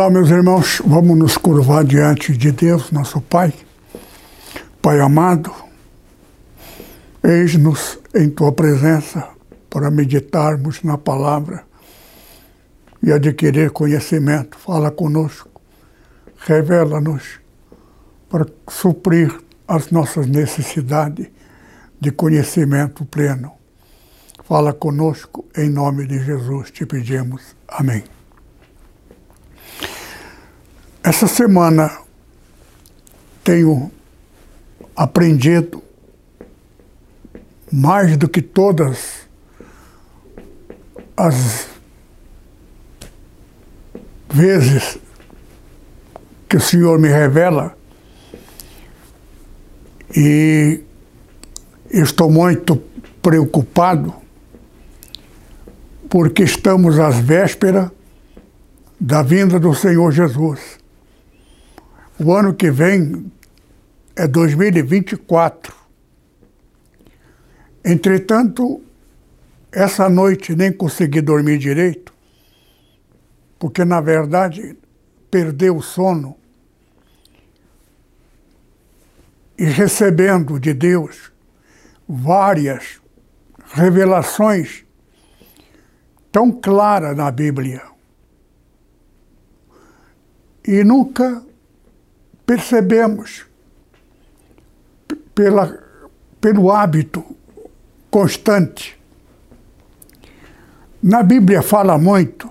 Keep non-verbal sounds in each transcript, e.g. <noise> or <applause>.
Olá, meus irmãos, vamos nos curvar diante de Deus, nosso Pai. Pai amado, eis-nos em Tua presença para meditarmos na palavra e adquirir conhecimento. Fala conosco, revela-nos para suprir as nossas necessidades de conhecimento pleno. Fala conosco, em nome de Jesus te pedimos. Amém. Essa semana tenho aprendido mais do que todas as vezes que o Senhor me revela e estou muito preocupado porque estamos às vésperas da vinda do Senhor Jesus. O ano que vem é 2024. Entretanto, essa noite nem consegui dormir direito, porque na verdade perdeu o sono e recebendo de Deus várias revelações tão claras na Bíblia. E nunca percebemos pela, pelo hábito constante. Na Bíblia fala muito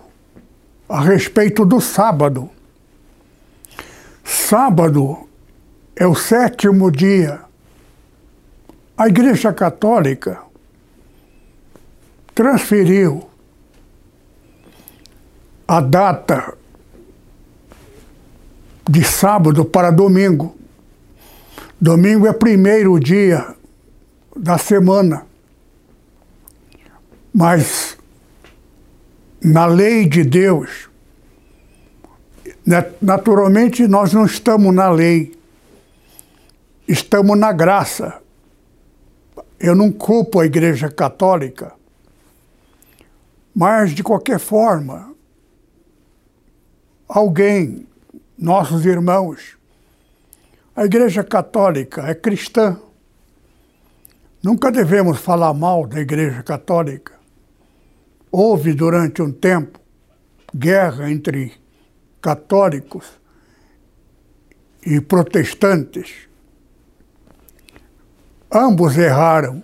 a respeito do sábado. Sábado é o sétimo dia. A Igreja Católica transferiu a data de sábado para domingo. Domingo é primeiro dia da semana. Mas na lei de Deus, naturalmente nós não estamos na lei, estamos na graça. Eu não culpo a Igreja Católica, mas de qualquer forma, alguém nossos irmãos. A Igreja Católica é cristã. Nunca devemos falar mal da Igreja Católica. Houve durante um tempo guerra entre católicos e protestantes. Ambos erraram,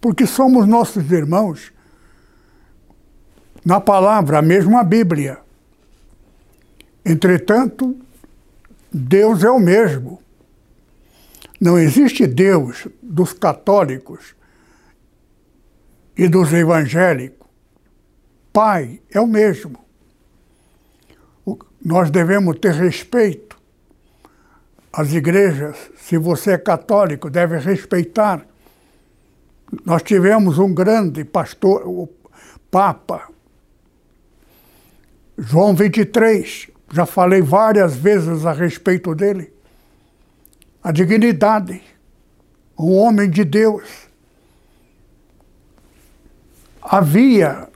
porque somos nossos irmãos. Na palavra, a mesma Bíblia. Entretanto, Deus é o mesmo. Não existe Deus dos católicos e dos evangélicos. Pai é o mesmo. Nós devemos ter respeito. As igrejas, se você é católico, deve respeitar. Nós tivemos um grande pastor, o Papa, João 23, já falei várias vezes a respeito dele. A dignidade, um homem de Deus. Havia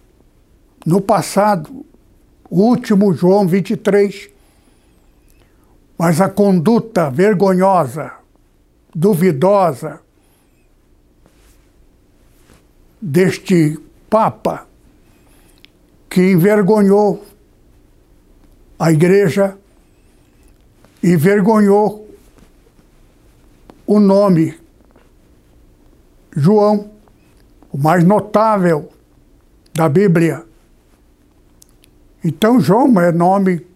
no passado, o último João 23, mas a conduta vergonhosa, duvidosa deste Papa que envergonhou a igreja envergonhou o nome João, o mais notável da Bíblia. Então, João é nome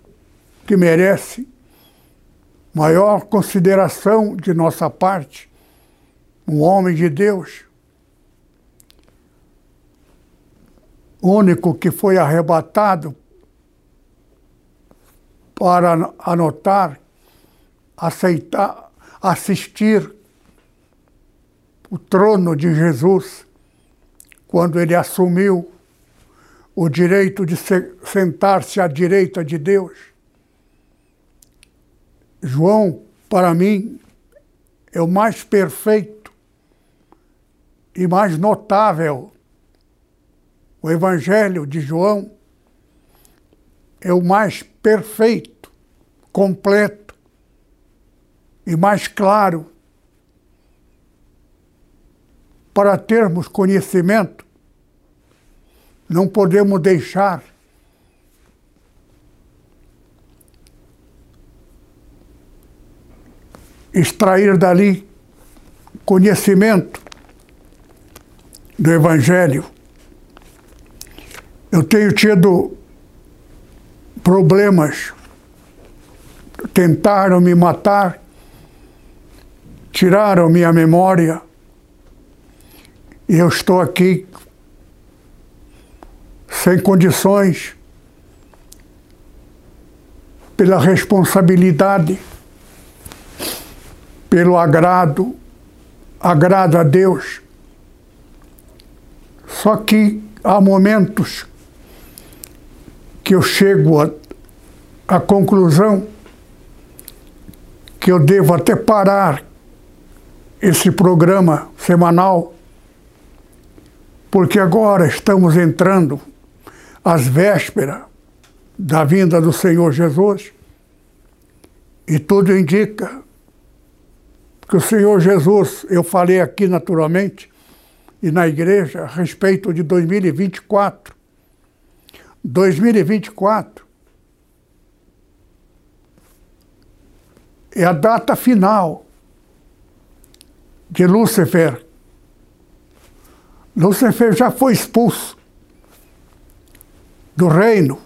que merece maior consideração de nossa parte, um homem de Deus, único que foi arrebatado para anotar, aceitar, assistir o trono de Jesus quando ele assumiu o direito de sentar-se à direita de Deus. João, para mim, é o mais perfeito e mais notável. O Evangelho de João é o mais perfeito, completo e mais claro para termos conhecimento, não podemos deixar extrair dali conhecimento do Evangelho. Eu tenho tido problemas, tentaram me matar, tiraram minha memória, e eu estou aqui sem condições, pela responsabilidade, pelo agrado, agrado a Deus. Só que há momentos que eu chego à conclusão que eu devo até parar esse programa semanal, porque agora estamos entrando às vésperas da vinda do Senhor Jesus e tudo indica que o Senhor Jesus, eu falei aqui naturalmente e na igreja a respeito de 2024. 2024 é a data final de Lúcifer. Lúcifer já foi expulso do reino,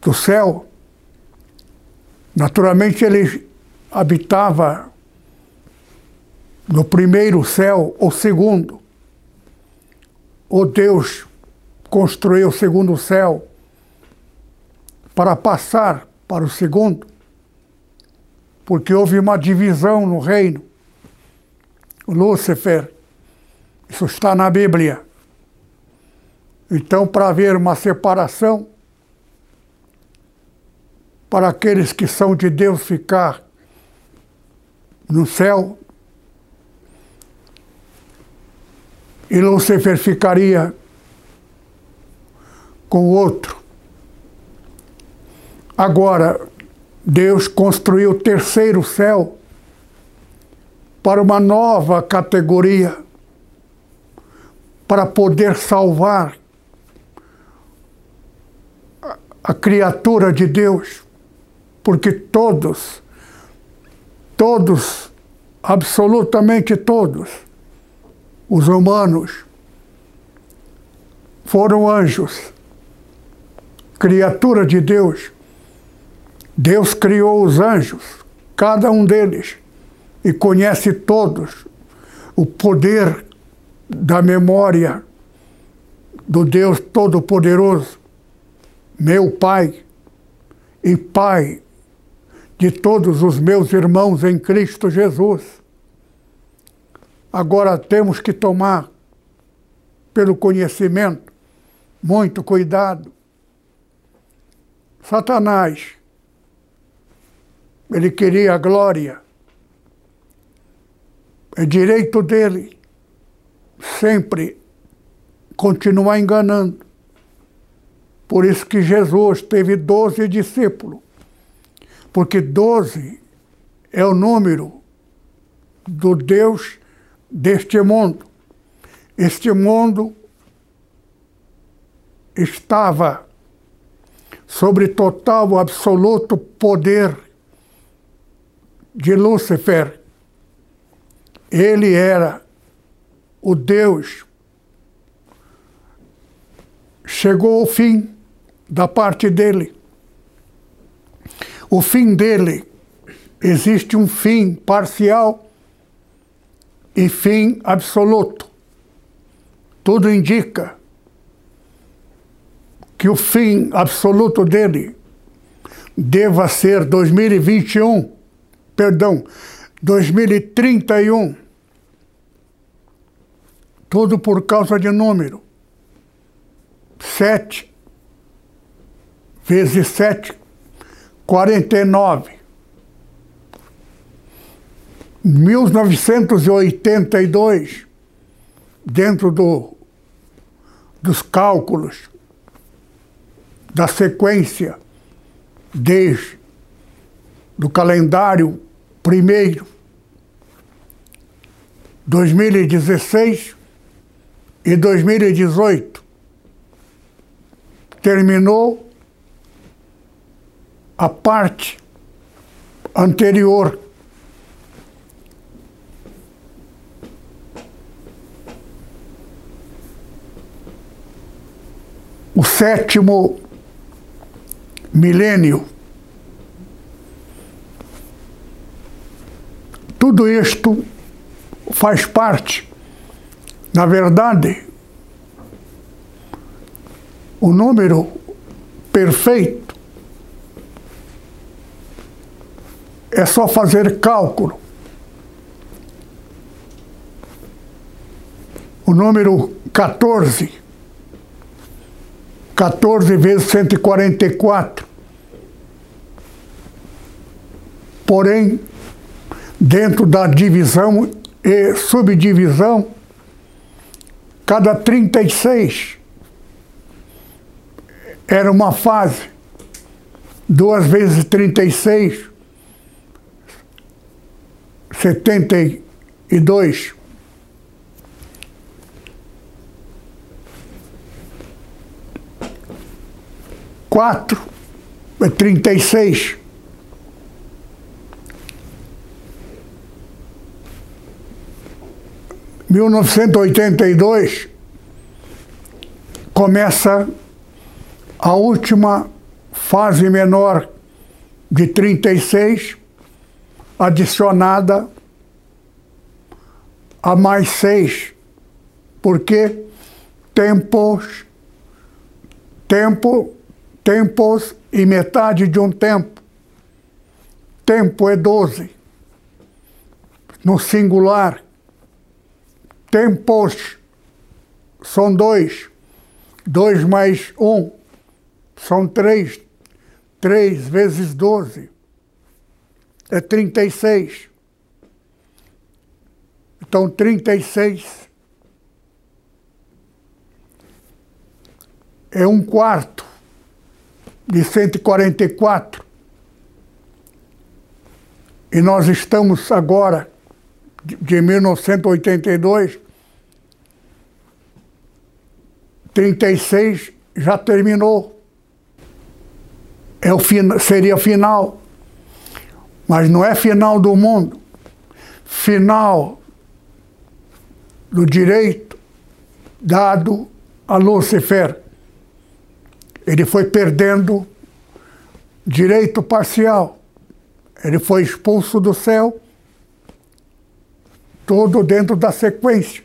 do céu. Naturalmente ele habitava no primeiro céu ou segundo. O Deus construiu o segundo céu para passar para o segundo, porque houve uma divisão no reino. Lúcifer, isso está na Bíblia. Então, para haver uma separação, para aqueles que são de Deus ficar no céu, e Lúcifer ficaria com o outro. Agora, Deus construiu o terceiro céu para uma nova categoria, para poder salvar a criatura de Deus, porque todos, todos, absolutamente todos, os humanos foram anjos criatura de Deus. Deus criou os anjos, cada um deles, e conhece todos o poder da memória do Deus Todo-Poderoso, meu Pai e Pai de todos os meus irmãos em Cristo Jesus. Agora temos que tomar, pelo conhecimento, muito cuidado Satanás, ele queria a glória. É direito dele sempre continuar enganando. Por isso que Jesus teve doze discípulos. Porque doze é o número do Deus deste mundo. Este mundo estava sobre total, absoluto poder de Lúcifer. Ele era o Deus. Chegou o fim da parte dele. O fim dele existe um fim parcial e fim absoluto. Tudo indica que o fim absoluto dele deva ser 2021, perdão, 2031. Tudo por causa de número. Sete vezes sete, quarenta e nove. 1982, dentro do, dos cálculos da sequência desde do calendário primeiro 2016 e 2018 terminou a parte anterior. O sétimo milênio. Tudo isto faz parte, na verdade, o número perfeito é só fazer cálculo. O número 14 14 vezes 144. Porém, dentro da divisão e subdivisão, cada 36 era uma fase. Duas vezes 36, 72. Quatro, é trinta e seis. Mil novecentos e oitenta e dois começa a última fase menor de 36, adicionada a mais seis, porque tempos, tempo tempos e metade de um tempo. Tempo é doze. No singular, tempos são dois. Dois mais um são três. Três vezes doze é trinta e seis. Então, trinta e seis é um quarto de 144. E nós estamos agora, de 1982, 36 já terminou. É o fin seria final. Mas não é final do mundo. Final do direito dado a Lúcifer ele foi perdendo direito parcial. Ele foi expulso do céu, todo dentro da sequência.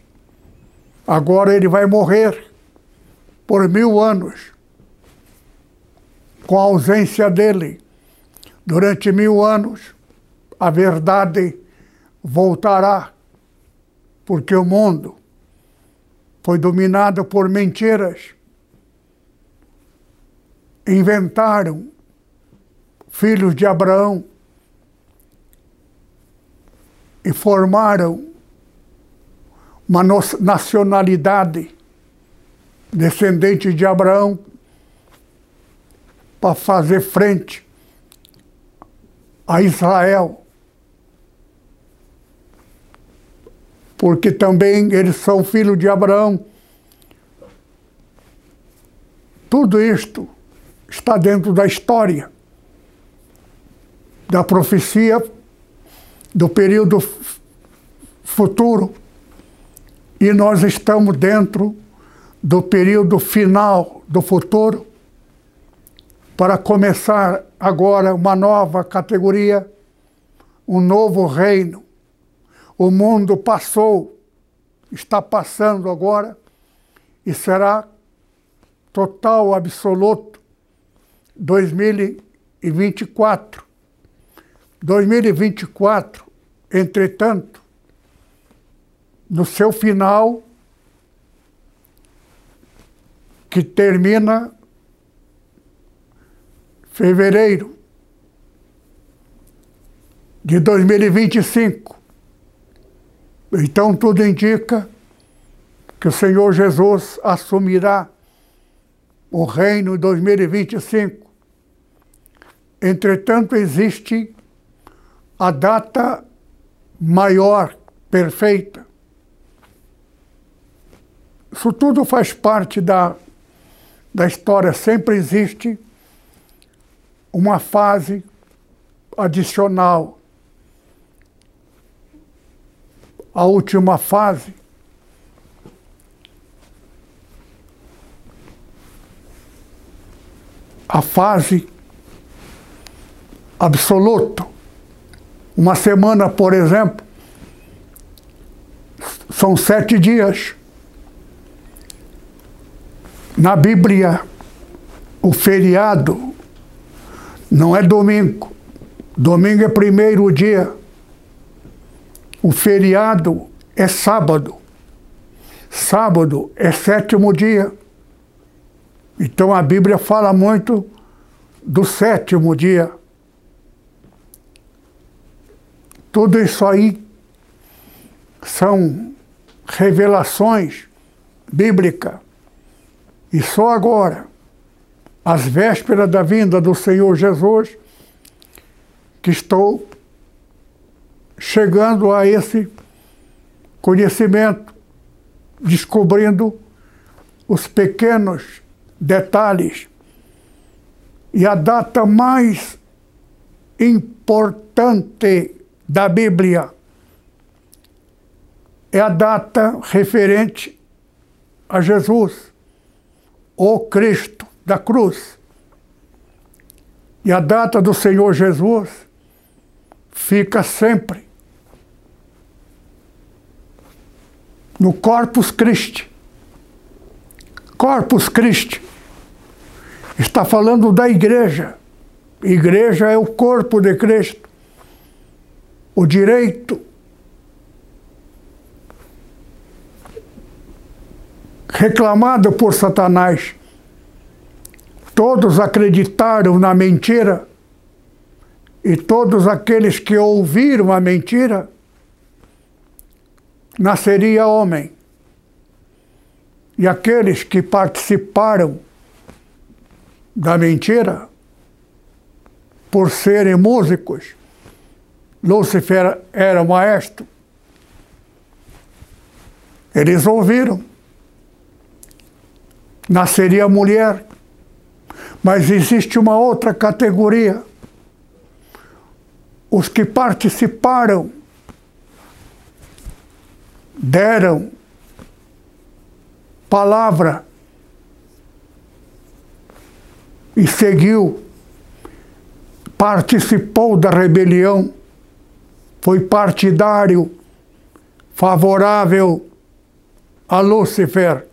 Agora ele vai morrer por mil anos, com a ausência dele. Durante mil anos, a verdade voltará, porque o mundo foi dominado por mentiras inventaram filhos de Abraão e formaram uma nacionalidade descendente de Abraão para fazer frente a Israel. Porque também eles são filhos de Abraão. Tudo isto está dentro da história, da profecia do período futuro. E nós estamos dentro do período final do futuro para começar agora uma nova categoria, um novo reino. O mundo passou, está passando agora e será total, absoluto 2000 2024. 2024, entretanto, no seu final, que termina fevereiro de 2025. Então tudo indica que o Senhor Jesus assumirá o reino em 2025. Entretanto, existe a data maior, perfeita. Isso tudo faz parte da, da história. Sempre existe uma fase adicional. A última fase a fase absoluta. Uma semana, por exemplo, são sete dias. Na Bíblia, o feriado não é domingo. Domingo é primeiro dia. O feriado é sábado. Sábado é sétimo dia. Então a Bíblia fala muito do sétimo dia. Tudo isso aí são revelações bíblicas. E só agora, às vésperas da vinda do Senhor Jesus, que estou chegando a esse conhecimento, descobrindo os pequenos detalhes. E a data mais importante da Bíblia é a data referente a Jesus, o Cristo da cruz. E a data do Senhor Jesus fica sempre no Corpus Christi. Corpus Christi Está falando da igreja. Igreja é o corpo de Cristo. O direito reclamado por Satanás. Todos acreditaram na mentira e todos aqueles que ouviram a mentira nasceria homem. E aqueles que participaram da mentira, por serem músicos. Lúcifer era maestro. Eles ouviram. Nasceria mulher. Mas existe uma outra categoria. Os que participaram deram palavra e seguiu, participou da rebelião, foi partidário, favorável a Lúcifer.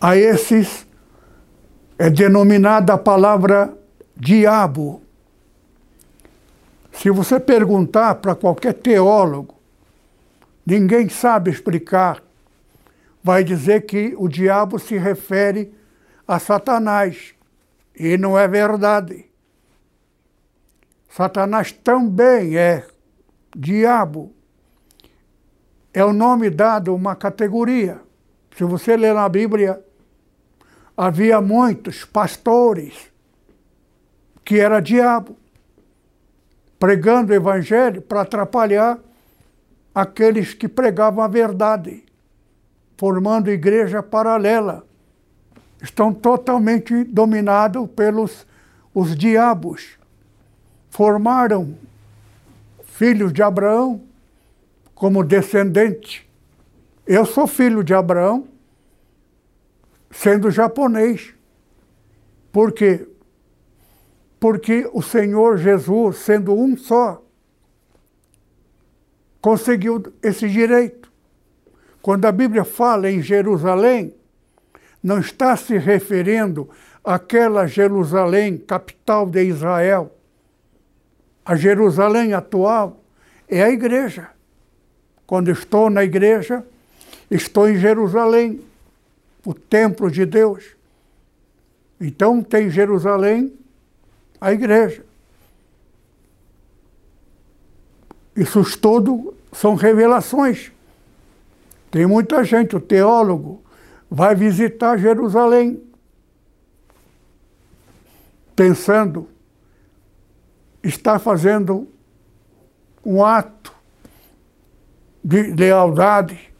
A esses é denominada a palavra diabo. Se você perguntar para qualquer teólogo, ninguém sabe explicar. Vai dizer que o diabo se refere a Satanás. E não é verdade. Satanás também é diabo. É o nome dado uma categoria. Se você ler na Bíblia, havia muitos pastores que era diabo, pregando o evangelho para atrapalhar aqueles que pregavam a verdade, formando igreja paralela estão totalmente dominados pelos os diabos. Formaram filhos de Abraão como descendente. Eu sou filho de Abraão, sendo japonês. Por quê? Porque o Senhor Jesus, sendo um só, conseguiu esse direito. Quando a Bíblia fala em Jerusalém, não está se referindo aquela Jerusalém, capital de Israel, a Jerusalém atual, é a igreja. Quando estou na igreja, estou em Jerusalém, o templo de Deus. Então tem Jerusalém, a igreja. Isso tudo são revelações. Tem muita gente, o teólogo, vai visitar Jerusalém, pensando, está fazendo um ato de lealdade,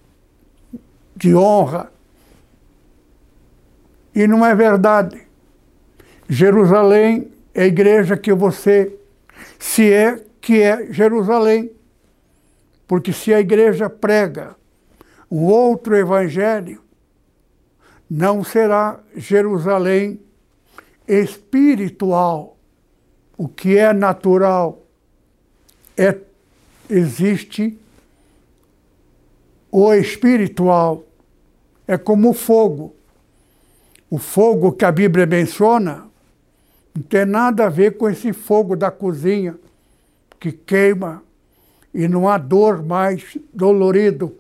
de honra. E não é verdade. Jerusalém é a igreja que você, se é que é Jerusalém. Porque se a igreja prega um outro evangelho, não será Jerusalém espiritual. O que é natural é existe o espiritual. É como o fogo. O fogo que a Bíblia menciona não tem nada a ver com esse fogo da cozinha que queima e não há dor mais dolorido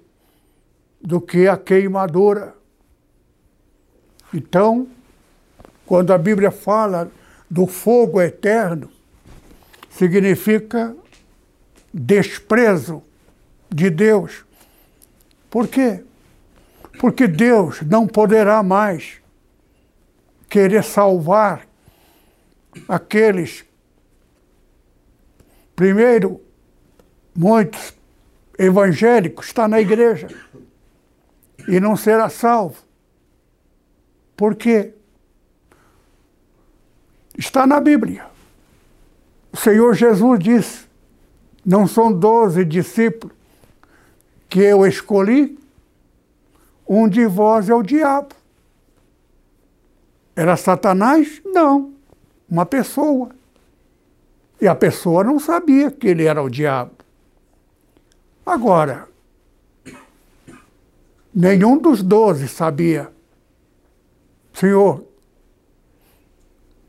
do que a queimadura. Então, quando a Bíblia fala do fogo eterno, significa desprezo de Deus. Por quê? Porque Deus não poderá mais querer salvar aqueles. Primeiro, muitos evangélicos estão na igreja e não será salvo. Por quê? Está na Bíblia. O Senhor Jesus disse: não são doze discípulos que eu escolhi, um de vós é o diabo. Era Satanás? Não, uma pessoa. E a pessoa não sabia que ele era o diabo. Agora, nenhum dos doze sabia. Senhor,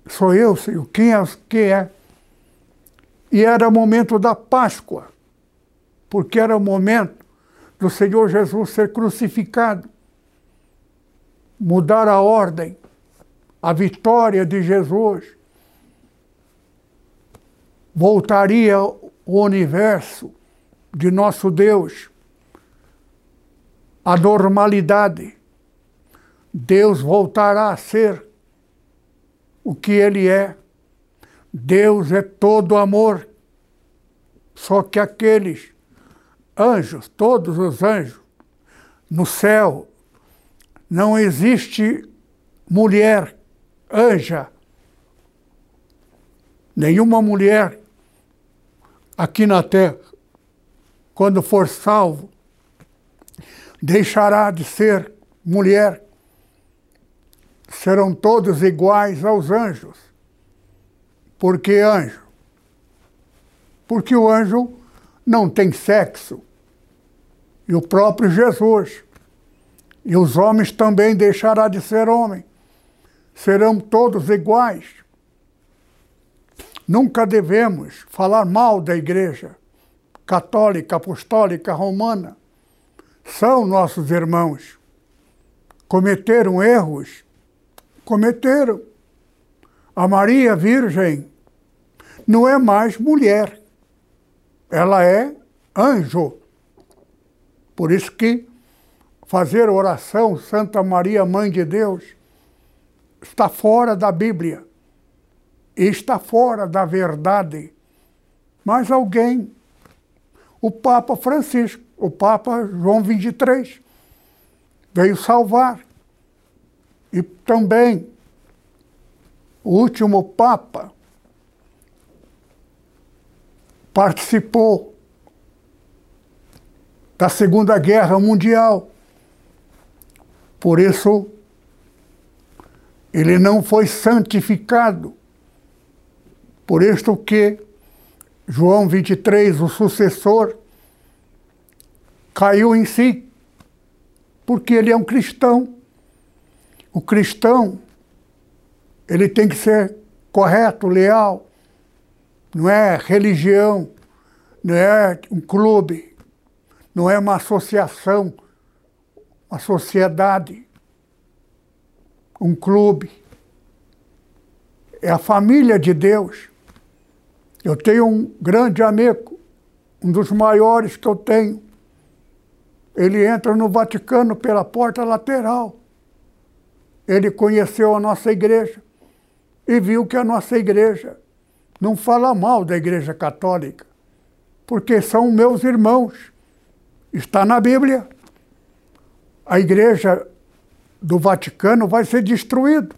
sou eu, Senhor, quem é? Quem é? E era o momento da Páscoa, porque era o momento do Senhor Jesus ser crucificado, mudar a ordem, a vitória de Jesus, voltaria o universo de nosso Deus à normalidade. Deus voltará a ser o que Ele é. Deus é todo amor. Só que aqueles anjos, todos os anjos, no céu, não existe mulher anja, nenhuma mulher aqui na terra, quando for salvo, deixará de ser mulher. Serão todos iguais aos anjos. Por que anjo? Porque o anjo não tem sexo. E o próprio Jesus. E os homens também deixará de ser homem. Serão todos iguais. Nunca devemos falar mal da igreja católica, apostólica, romana. São nossos irmãos. Cometeram erros? Cometeram. A Maria Virgem não é mais mulher ela é anjo. Por isso que fazer oração Santa Maria, Mãe de Deus, está fora da Bíblia. E está fora da verdade. Mas alguém, o Papa Francisco, o Papa João 23, veio salvar. E também o último Papa, participou da Segunda Guerra Mundial. Por isso, ele não foi santificado. Por isso que João 23, o sucessor, caiu em si, porque ele é um cristão. O cristão, Ele tem que ser correto, leal. Não é religião, não é um clube, não é uma associação, uma sociedade, um clube. É a família de Deus. Eu tenho um grande amigo, um dos maiores que eu tenho. Ele entra no Vaticano pela porta lateral. Ele conheceu a nossa igreja e viu que a nossa igreja não fala mal da igreja católica, porque são meus irmãos. Está na Bíblia. A igreja do Vaticano vai ser destruída.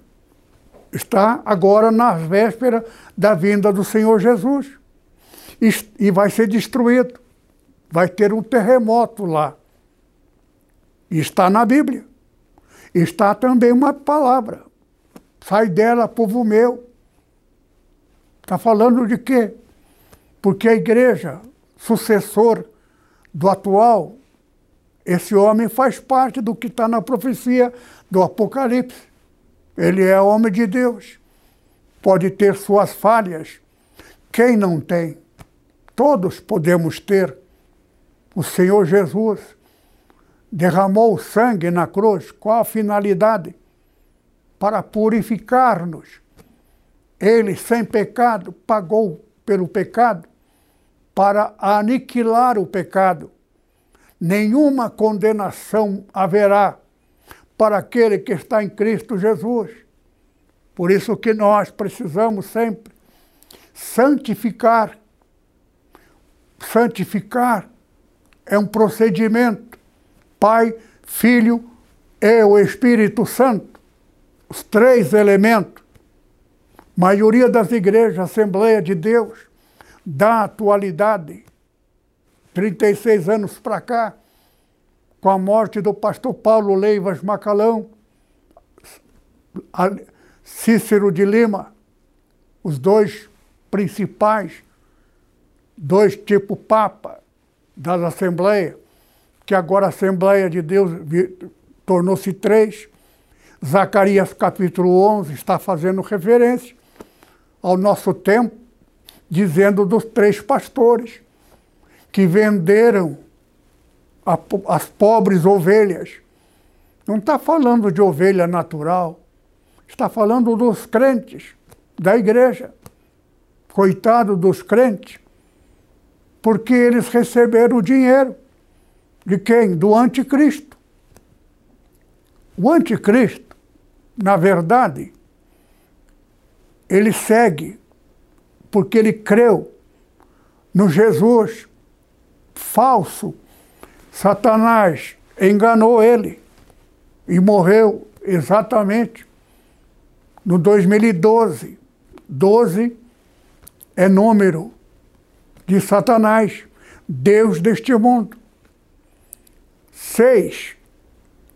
Está agora nas vésperas da vinda do Senhor Jesus. E vai ser destruído. Vai ter um terremoto lá. Está na Bíblia. Está também uma palavra. Sai dela, povo meu. Está falando de quê? Porque a igreja, sucessor do atual, esse homem faz parte do que está na profecia do Apocalipse. Ele é homem de Deus. Pode ter suas falhas. Quem não tem? Todos podemos ter. O Senhor Jesus derramou sangue na cruz. Qual a finalidade? Para purificar-nos ele, sem pecado, pagou pelo pecado para aniquilar o pecado. Nenhuma condenação haverá para aquele que está em Cristo Jesus. Por isso que nós precisamos sempre santificar. Santificar é um procedimento. Pai, Filho e o Espírito Santo, os três elementos. Maioria das igrejas, Assembleia de Deus, da atualidade, 36 anos para cá, com a morte do pastor Paulo Leivas Macalão, Cícero de Lima, os dois principais, dois tipo Papa das Assembleias, que agora a Assembleia de Deus tornou-se três. Zacarias capítulo 11 está fazendo referência ao nosso tempo, dizendo dos três pastores que venderam a, as pobres ovelhas. Não está falando de ovelha natural, está falando dos crentes, da igreja. Coitado dos crentes, porque eles receberam o dinheiro. De quem? Do anticristo. O anticristo, na verdade, ele segue porque ele creu no Jesus falso. Satanás enganou ele e morreu exatamente no 2012. 12 é número de Satanás, Deus deste mundo. 6,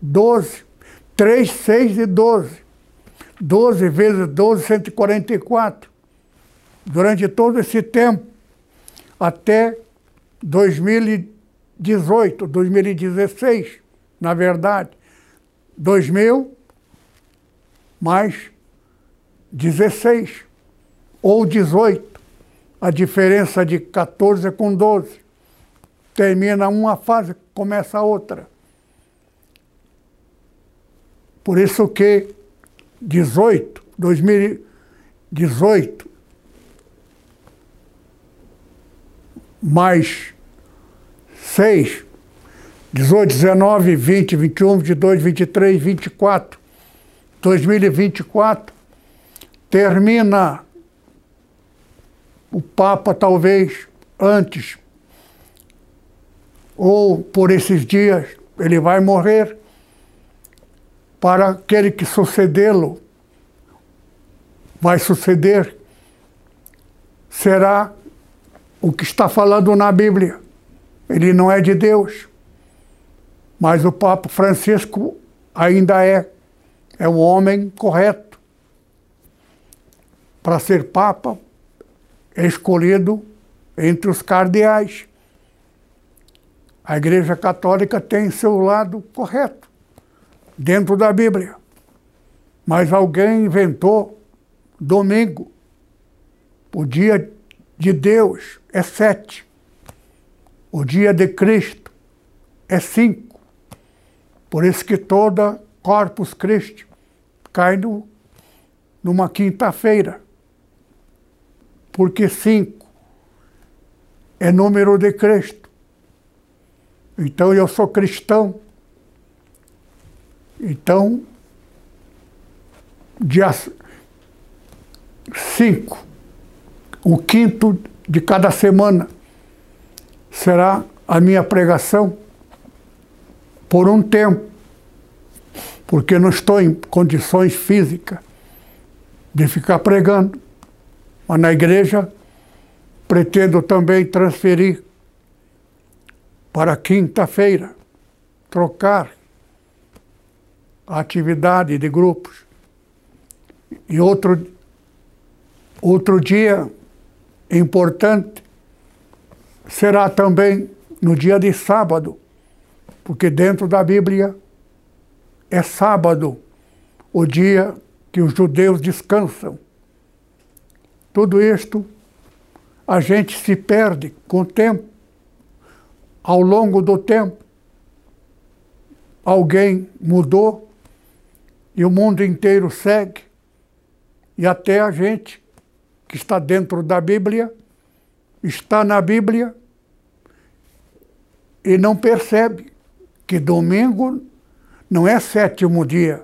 12, 3, 6 e 12 12 vezes 12, 144. Durante todo esse tempo, até 2018, 2016, na verdade, 2000 mais 16 ou 18. A diferença de 14 com 12. Termina uma fase, começa outra. Por isso que 18, 2018, mais 6, 18, 19, 20, 21, 22, 23, 24, 2024, termina o Papa talvez antes, ou por esses dias, ele vai morrer para aquele que sucedê-lo vai suceder será o que está falando na Bíblia. Ele não é de Deus. Mas o Papa Francisco ainda é. É um homem correto. Para ser Papa, é escolhido entre os cardeais. A Igreja Católica tem seu lado correto dentro da Bíblia. Mas alguém inventou domingo. O dia de Deus é sete. O dia de Cristo é cinco. Por isso que toda Corpus Christi cai no, numa quinta-feira. Porque cinco é número de Cristo. Então eu sou cristão. Então, dia 5, o quinto de cada semana, será a minha pregação por um tempo, porque não estou em condições físicas de ficar pregando. Mas na igreja pretendo também transferir para quinta-feira, trocar a atividade de grupos. E outro, outro dia importante será também no dia de sábado, porque dentro da Bíblia é sábado o dia que os judeus descansam. Tudo isto a gente se perde com o tempo, ao longo do tempo. Alguém mudou e o mundo inteiro segue, e até a gente que está dentro da Bíblia, está na Bíblia e não percebe que domingo não é sétimo dia.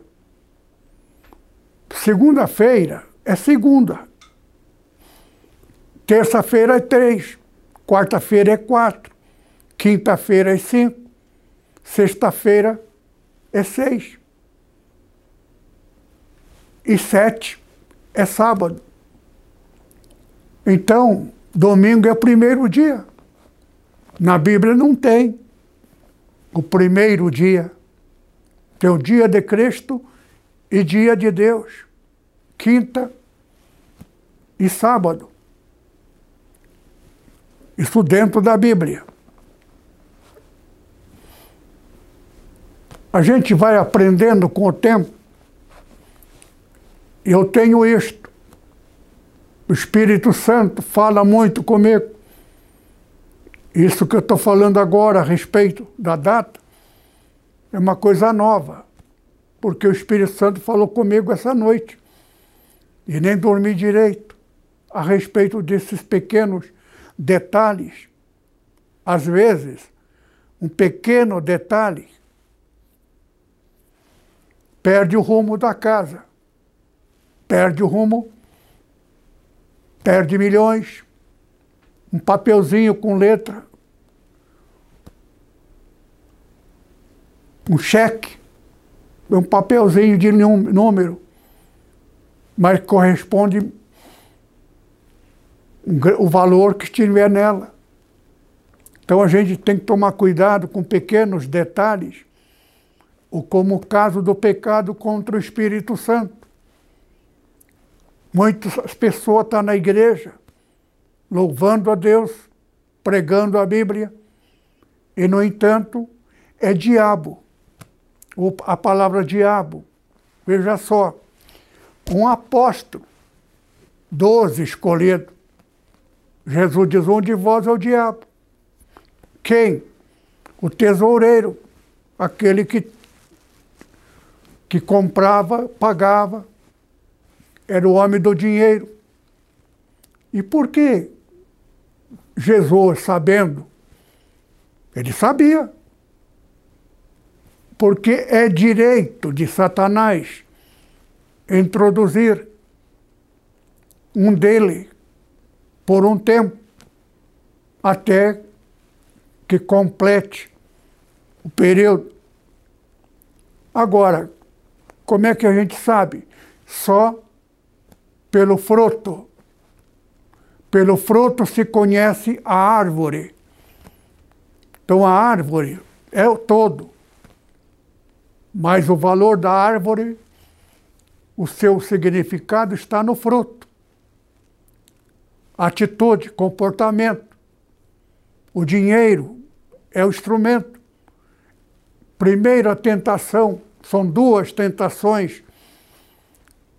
Segunda-feira é segunda. Terça-feira é três. Quarta-feira é quatro. Quinta-feira é cinco. Sexta-feira é seis. E sete é sábado. Então, domingo é o primeiro dia. Na Bíblia não tem o primeiro dia. Tem o dia de Cristo e dia de Deus. Quinta e sábado. Isso dentro da Bíblia. A gente vai aprendendo com o tempo. Eu tenho isto. O Espírito Santo fala muito comigo. Isso que eu estou falando agora a respeito da data é uma coisa nova, porque o Espírito Santo falou comigo essa noite e nem dormi direito a respeito desses pequenos detalhes. Às vezes, um pequeno detalhe perde o rumo da casa, perde o rumo. Perde milhões, um papelzinho com letra, um cheque, um papelzinho de número, mas corresponde o valor que estiver nela. Então a gente tem que tomar cuidado com pequenos detalhes, ou como o caso do pecado contra o Espírito Santo. Muitas pessoas estão na igreja, louvando a Deus, pregando a Bíblia, e, no entanto, é diabo. A palavra diabo. Veja só, um apóstolo, doze escolhidos. Jesus diz: um de vós é o diabo. Quem? O tesoureiro, aquele que, que comprava, pagava, era o homem do dinheiro. E por que Jesus, sabendo, ele sabia, porque é direito de Satanás introduzir um dele por um tempo, até que complete o período. Agora, como é que a gente sabe? Só pelo fruto. Pelo fruto se conhece a árvore. Então a árvore é o todo. Mas o valor da árvore, o seu significado está no fruto. Atitude, comportamento. O dinheiro é o instrumento. Primeira tentação, são duas tentações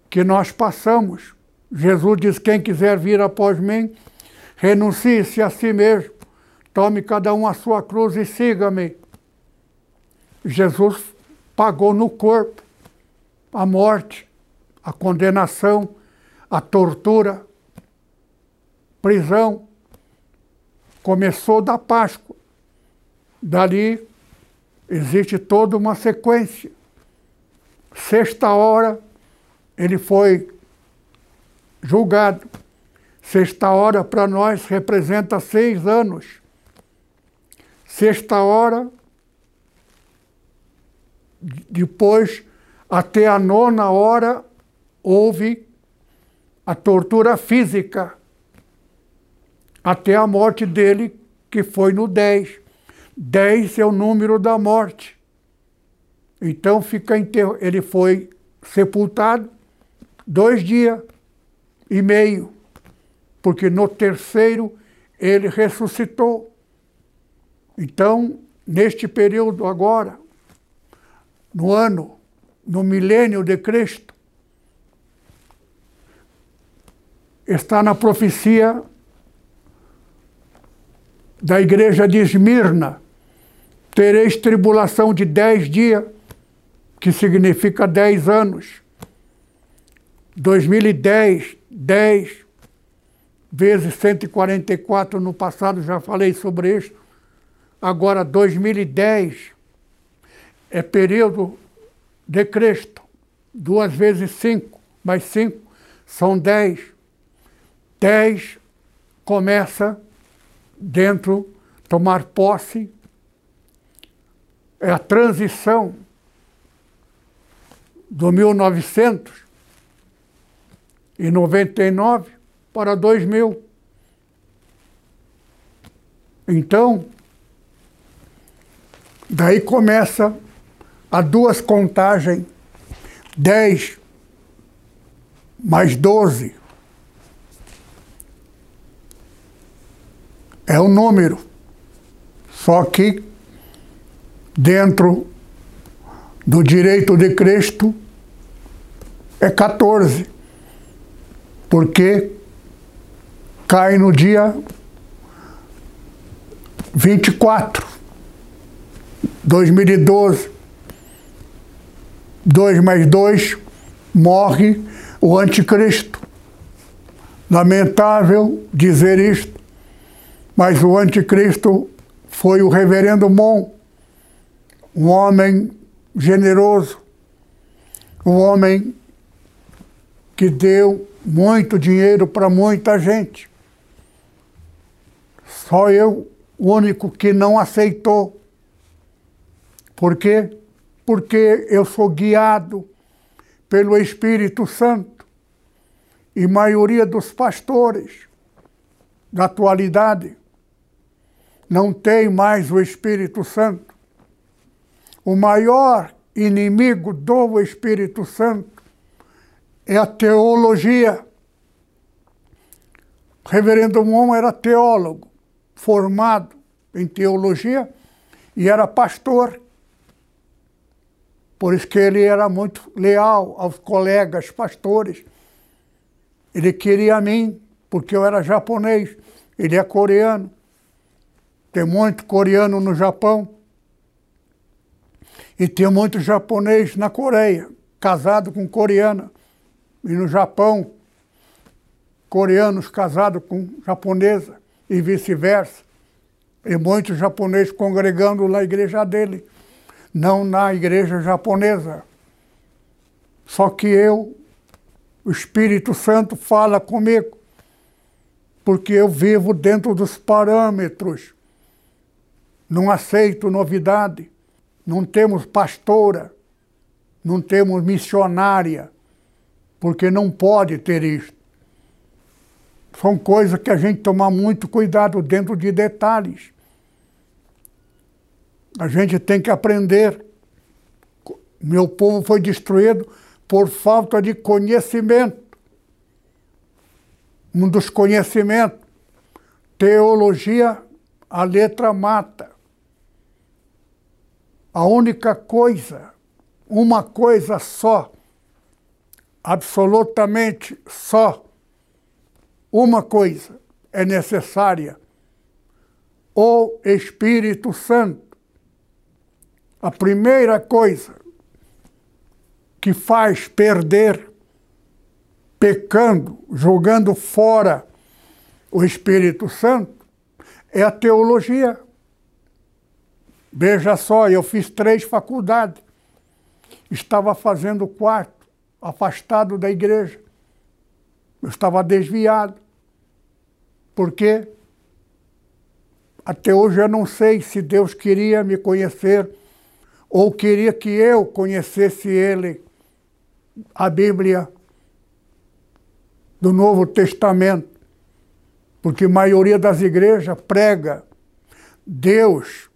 que nós passamos Jesus diz: quem quiser vir após mim, renuncie-se a si mesmo, tome cada um a sua cruz e siga-me. Jesus pagou no corpo a morte, a condenação, a tortura, prisão. Começou da Páscoa. Dali existe toda uma sequência. Sexta hora, ele foi julgado. Sexta hora para nós representa seis anos. Sexta hora, depois, até a nona hora, houve a tortura física, até a morte dele, que foi no 10. 10 é o número da morte. Então fica enterro. ele foi sepultado dois dias e meio, porque no terceiro ele ressuscitou. Então, neste período agora, no ano, no milênio de Cristo, está na profecia da igreja de Esmirna, tereis tribulação de dez dias, que significa dez anos. 2010, 10 vezes 144 no passado, já falei sobre isso. Agora, 2010 é período de Cristo. Duas vezes cinco, mais cinco, são dez. Dez começa dentro, tomar posse, é a transição do 1900 e 99 para 2000. Então, daí começa a duas contagens, 10 mais 12. É o número. Só que dentro do direito de Cristo é 14 porque cai no dia 24, 2012. 2 mais 2, morre o anticristo. Lamentável dizer isto, mas o anticristo foi o reverendo Mon, um homem generoso, um homem que deu muito dinheiro para muita gente. Só eu, o único que não aceitou. Por quê? Porque eu sou guiado pelo Espírito Santo. E maioria dos pastores da atualidade não tem mais o Espírito Santo. O maior inimigo do Espírito Santo é a teologia. O reverendo Mon era teólogo, formado em teologia e era pastor. Por isso que ele era muito leal aos colegas pastores. Ele queria a mim, porque eu era japonês, ele é coreano. Tem muito coreano no Japão. E tem muito japonês na Coreia, casado com coreana. E no Japão, coreanos casados com japonesa e vice-versa. E muitos japoneses congregando na igreja dele, não na igreja japonesa. Só que eu, o Espírito Santo fala comigo, porque eu vivo dentro dos parâmetros. Não aceito novidade. Não temos pastora, não temos missionária porque não pode ter isso. São coisas que a gente toma muito cuidado dentro de detalhes. A gente tem que aprender. Meu povo foi destruído por falta de conhecimento. Um dos conhecimentos, teologia, a letra mata. A única coisa, uma coisa só, absolutamente só uma coisa é necessária: o Espírito Santo. A primeira coisa que faz perder, pecando, jogando fora o Espírito Santo, é a teologia. Veja só, eu fiz três faculdades. Estava fazendo quarto, afastado da igreja. Eu estava desviado. Por quê? Até hoje eu não sei se Deus queria me conhecer ou queria que eu conhecesse Ele, a Bíblia do Novo Testamento, porque a maioria das igrejas prega Deus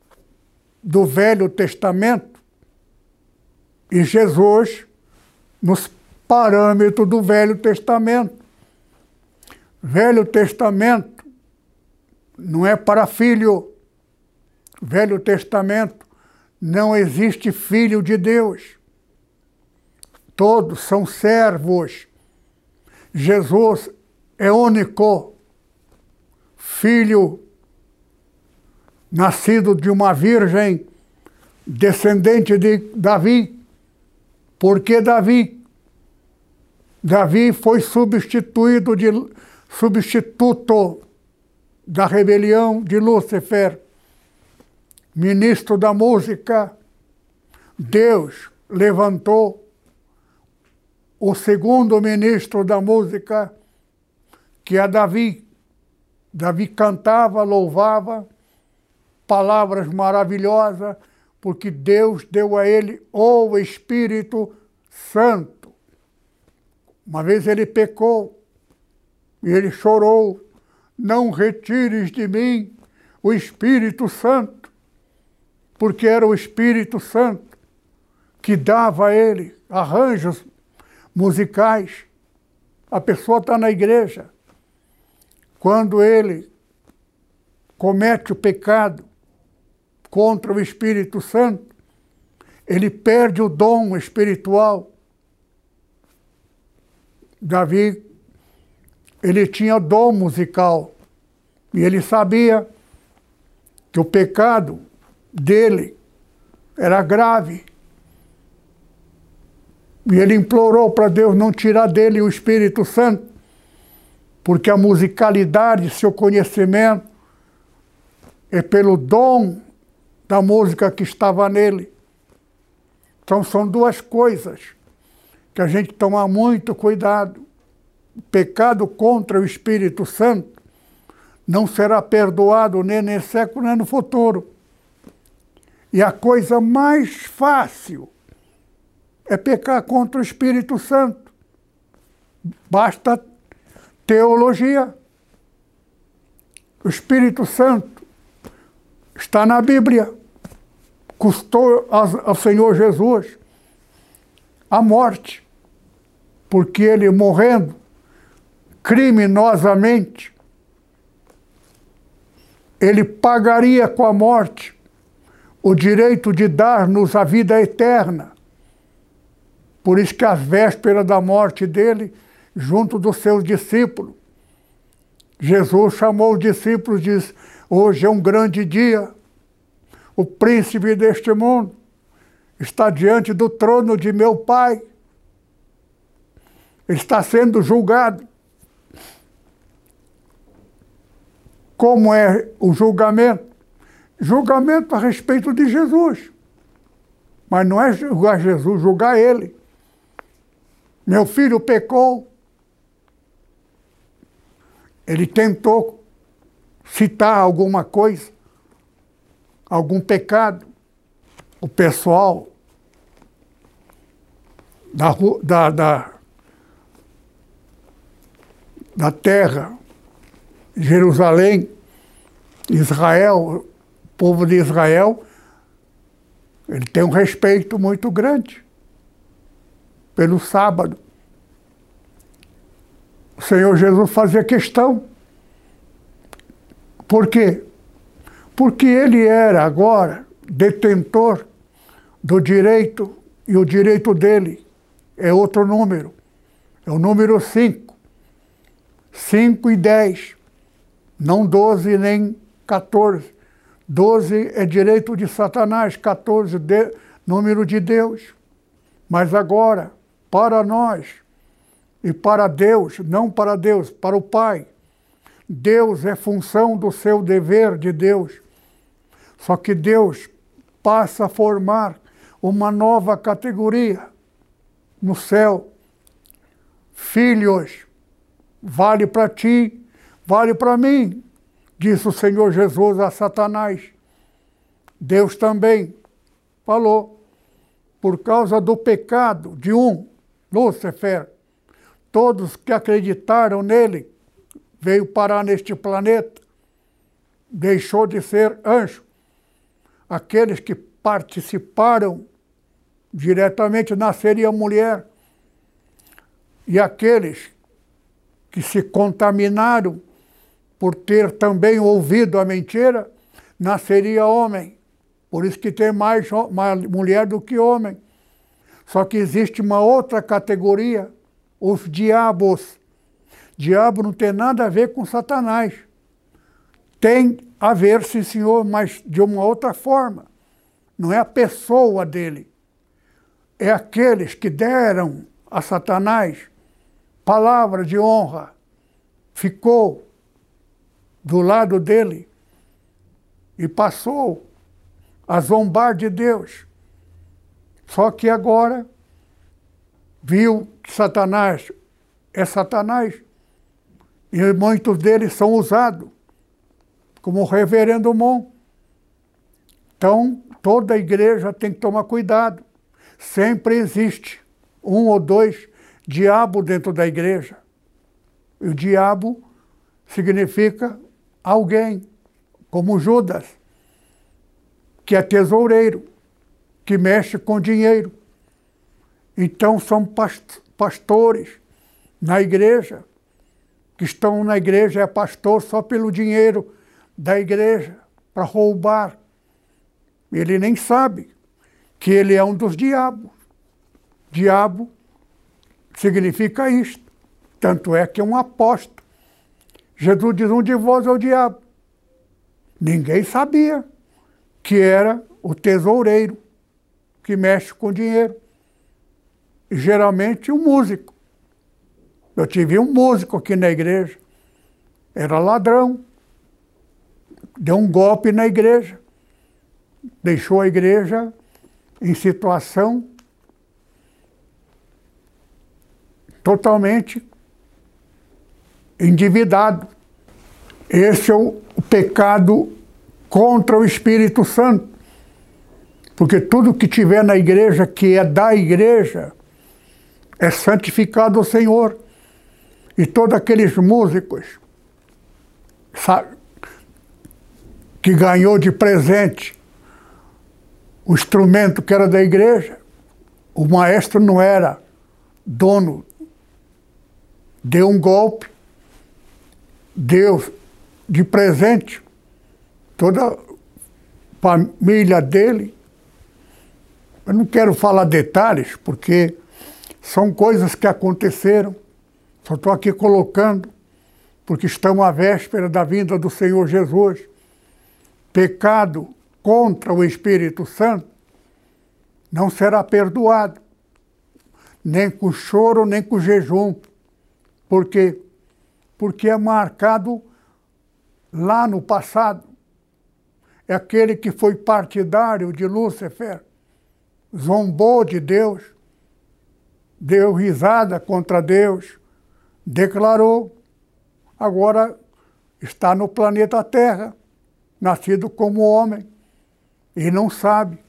do Velho Testamento e Jesus nos parâmetros do Velho Testamento. Velho Testamento não é para filho. Velho Testamento não existe filho de Deus. Todos são servos. Jesus é único filho nascido de uma virgem descendente de Davi. Por que Davi? Davi foi substituído de substituto da rebelião de Lúcifer, ministro da música. Deus levantou o segundo ministro da música, que é Davi. Davi cantava, louvava, palavras maravilhosas, porque Deus deu a ele o Espírito Santo. Uma vez ele pecou e ele chorou: Não retires de mim o Espírito Santo, porque era o Espírito Santo que dava a ele arranjos musicais. A pessoa está na igreja. Quando ele comete o pecado, contra o Espírito Santo, ele perde o dom espiritual. Davi, ele tinha dom musical e ele sabia que o pecado dele era grave. E ele implorou para Deus não tirar dele o Espírito Santo, porque a musicalidade, seu conhecimento, é pelo dom da música que estava nele. Então são duas coisas que a gente toma muito cuidado. O pecado contra o Espírito Santo não será perdoado nem nesse século nem no futuro. E a coisa mais fácil é pecar contra o Espírito Santo. Basta teologia. O Espírito Santo está na Bíblia custou ao Senhor Jesus a morte, porque ele morrendo criminosamente, ele pagaria com a morte o direito de dar-nos a vida eterna. Por isso que às vésperas da morte dele, junto dos seus discípulos, Jesus chamou os discípulos e disse: Hoje é um grande dia o príncipe deste mundo, está diante do trono de meu Pai. Está sendo julgado. Como é o julgamento? Julgamento a respeito de Jesus. Mas não é julgar Jesus, julgar ele. Meu filho pecou. Ele tentou citar alguma coisa algum pecado, o pessoal da, da, da, da terra, Jerusalém, Israel, o povo de Israel, ele tem um respeito muito grande pelo sábado. O Senhor Jesus fazia questão. Por quê? Porque ele era agora detentor do direito e o direito dele é outro número, é o número 5. 5 e 10, não 12 nem 14. 12 é direito de Satanás, 14 de, número de Deus. Mas agora, para nós e para Deus, não para Deus, para o Pai, Deus é função do seu dever de Deus. Só que Deus passa a formar uma nova categoria no céu. Filhos, vale para ti, vale para mim, disse o Senhor Jesus a Satanás. Deus também falou, por causa do pecado de um, Lúcifer, todos que acreditaram nele, veio parar neste planeta, deixou de ser anjo. Aqueles que participaram diretamente nasceria mulher. E aqueles que se contaminaram por ter também ouvido a mentira, nasceria homem. Por isso que tem mais, mais mulher do que homem. Só que existe uma outra categoria, os diabos. Diabo não tem nada a ver com Satanás. Tem a ver, sim, senhor, mas de uma outra forma. Não é a pessoa dele. É aqueles que deram a Satanás palavra de honra. Ficou do lado dele e passou a zombar de Deus. Só que agora viu que Satanás é Satanás e muitos deles são usados, como o reverendo Mon. Então, toda igreja tem que tomar cuidado. Sempre existe um ou dois diabo dentro da igreja. E o diabo significa alguém, como Judas, que é tesoureiro, que mexe com dinheiro. Então são pastores na igreja, que estão na igreja, é pastor só pelo dinheiro da igreja, para roubar. Ele nem sabe que ele é um dos diabos. Diabo significa isto. Tanto é que é um apóstolo. Jesus diz: um de vós é o diabo. Ninguém sabia que era o tesoureiro que mexe com dinheiro. E, geralmente, o um músico. Eu tive um músico aqui na igreja. Era ladrão. Deu um golpe na igreja. Deixou a igreja em situação totalmente endividado. Esse é o pecado contra o Espírito Santo. Porque tudo que tiver na igreja, que é da igreja, é santificado ao Senhor. E todos aqueles músicos sabe, que ganhou de presente o instrumento que era da igreja, o maestro não era dono, deu um golpe, deu de presente toda a família dele. Eu não quero falar detalhes, porque são coisas que aconteceram. Só estou aqui colocando, porque estamos à véspera da vinda do Senhor Jesus. Pecado contra o Espírito Santo não será perdoado, nem com choro, nem com jejum. Por quê? porque é marcado lá no passado. É aquele que foi partidário de Lúcifer, zombou de Deus, deu risada contra Deus, declarou, agora está no planeta Terra, nascido como homem, e não sabe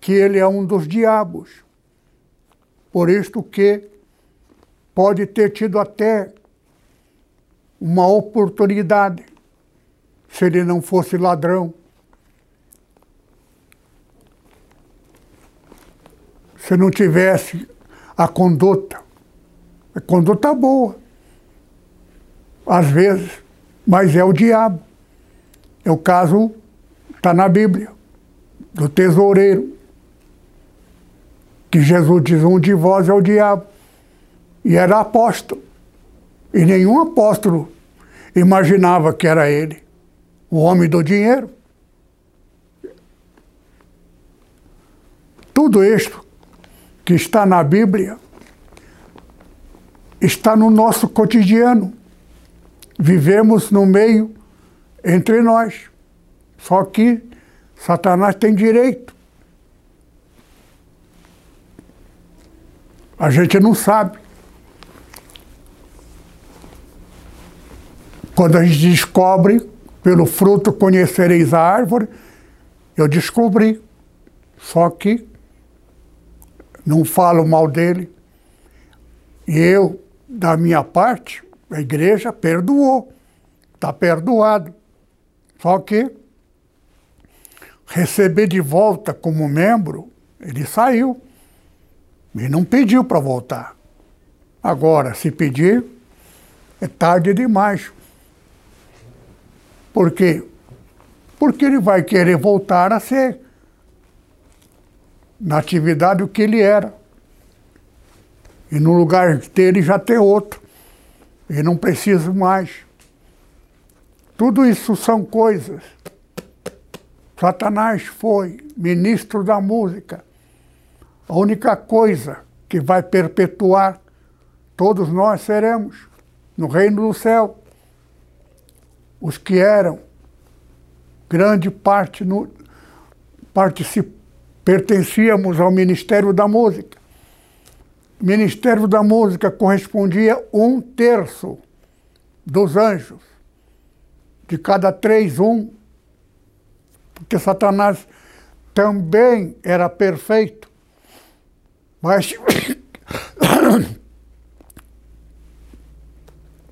que ele é um dos diabos. Por isto que pode ter tido até uma oportunidade se ele não fosse ladrão. Se não tivesse a conduta, a conduta boa, às vezes, mas é o diabo. É o caso, está na Bíblia, do tesoureiro, que Jesus diz: um de vós é o diabo. E era apóstolo E nenhum apóstolo imaginava que era ele, o homem do dinheiro. Tudo isto que está na Bíblia está no nosso cotidiano. Vivemos no meio entre nós. Só que Satanás tem direito. A gente não sabe. Quando a gente descobre, pelo fruto conhecereis a árvore, eu descobri. Só que não falo mal dele. E eu, da minha parte, a igreja perdoou. Está perdoado. Só que receber de volta como membro, ele saiu. E não pediu para voltar. Agora, se pedir, é tarde demais. Por quê? Porque ele vai querer voltar a ser na atividade o que ele era. E no lugar dele já tem outro. E não precisa mais. Tudo isso são coisas. Satanás foi ministro da música. A única coisa que vai perpetuar, todos nós seremos no reino do céu. Os que eram, grande parte no, pertencíamos ao Ministério da Música. O Ministério da Música correspondia um terço dos anjos. De cada três, um. Porque Satanás também era perfeito. Mas <coughs>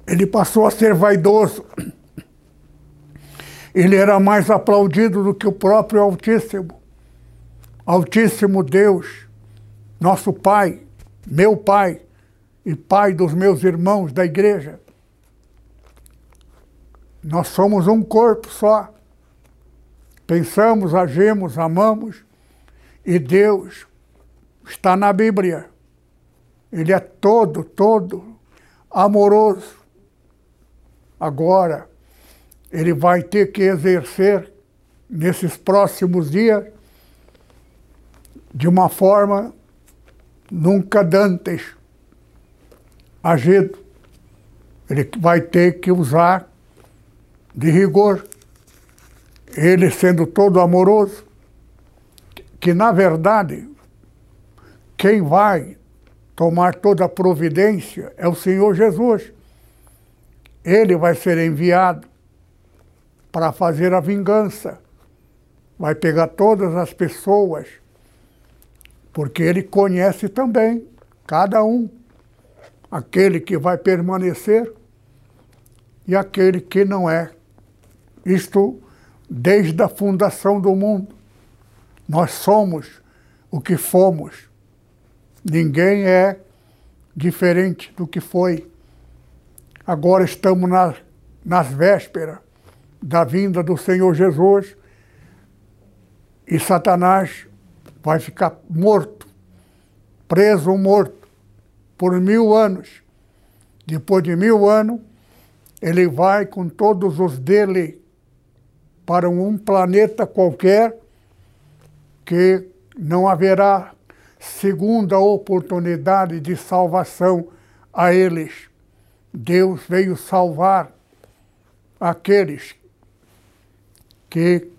ele passou a ser vaidoso. Ele era mais aplaudido do que o próprio Altíssimo. Altíssimo Deus, nosso Pai, meu Pai e Pai dos meus irmãos da igreja. Nós somos um corpo só. Pensamos, agimos, amamos e Deus está na Bíblia. Ele é todo, todo amoroso. Agora, ele vai ter que exercer nesses próximos dias de uma forma nunca dantes agido. Ele vai ter que usar de rigor. Ele sendo todo amoroso, que na verdade quem vai tomar toda a providência é o Senhor Jesus. Ele vai ser enviado para fazer a vingança. Vai pegar todas as pessoas porque ele conhece também cada um, aquele que vai permanecer e aquele que não é. Isto desde a fundação do mundo. Nós somos o que fomos. Ninguém é diferente do que foi. Agora estamos nas, nas vésperas da vinda do Senhor Jesus e Satanás vai ficar morto, preso morto, por mil anos. Depois de mil anos, ele vai com todos os dele para um planeta qualquer que não haverá segunda oportunidade de salvação a eles. Deus veio salvar aqueles que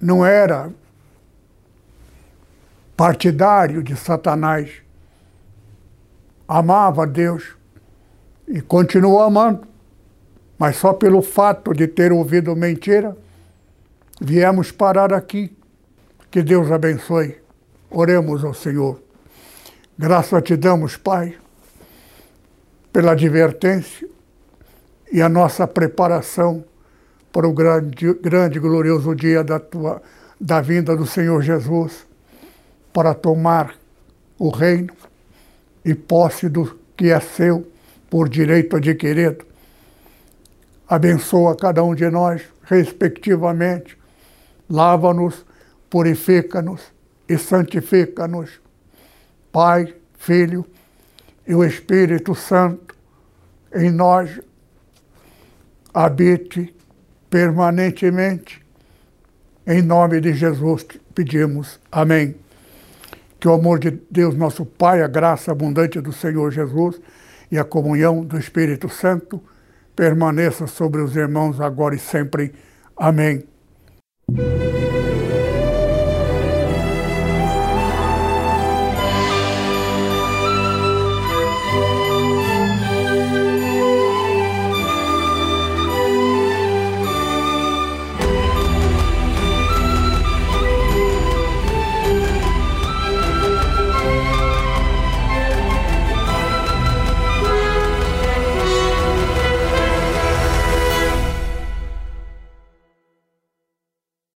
não era partidário de Satanás. Amava Deus e continuou amando, mas só pelo fato de ter ouvido mentira, viemos parar aqui. Que Deus abençoe. Oremos ao Senhor. Graças te damos, Pai, pela advertência e a nossa preparação para o grande, grande glorioso dia da, tua, da vinda do Senhor Jesus para tomar o reino e posse do que é seu por direito adquirido. Abençoa cada um de nós, respectivamente. Lava-nos, purifica-nos e santifica-nos. Pai, Filho e o Espírito Santo. em nós habite permanentemente. Em nome de Jesus pedimos. Amém. Que o amor de Deus, nosso Pai, a graça abundante do Senhor Jesus e a comunhão do Espírito Santo permaneça sobre os irmãos agora e sempre. Amém.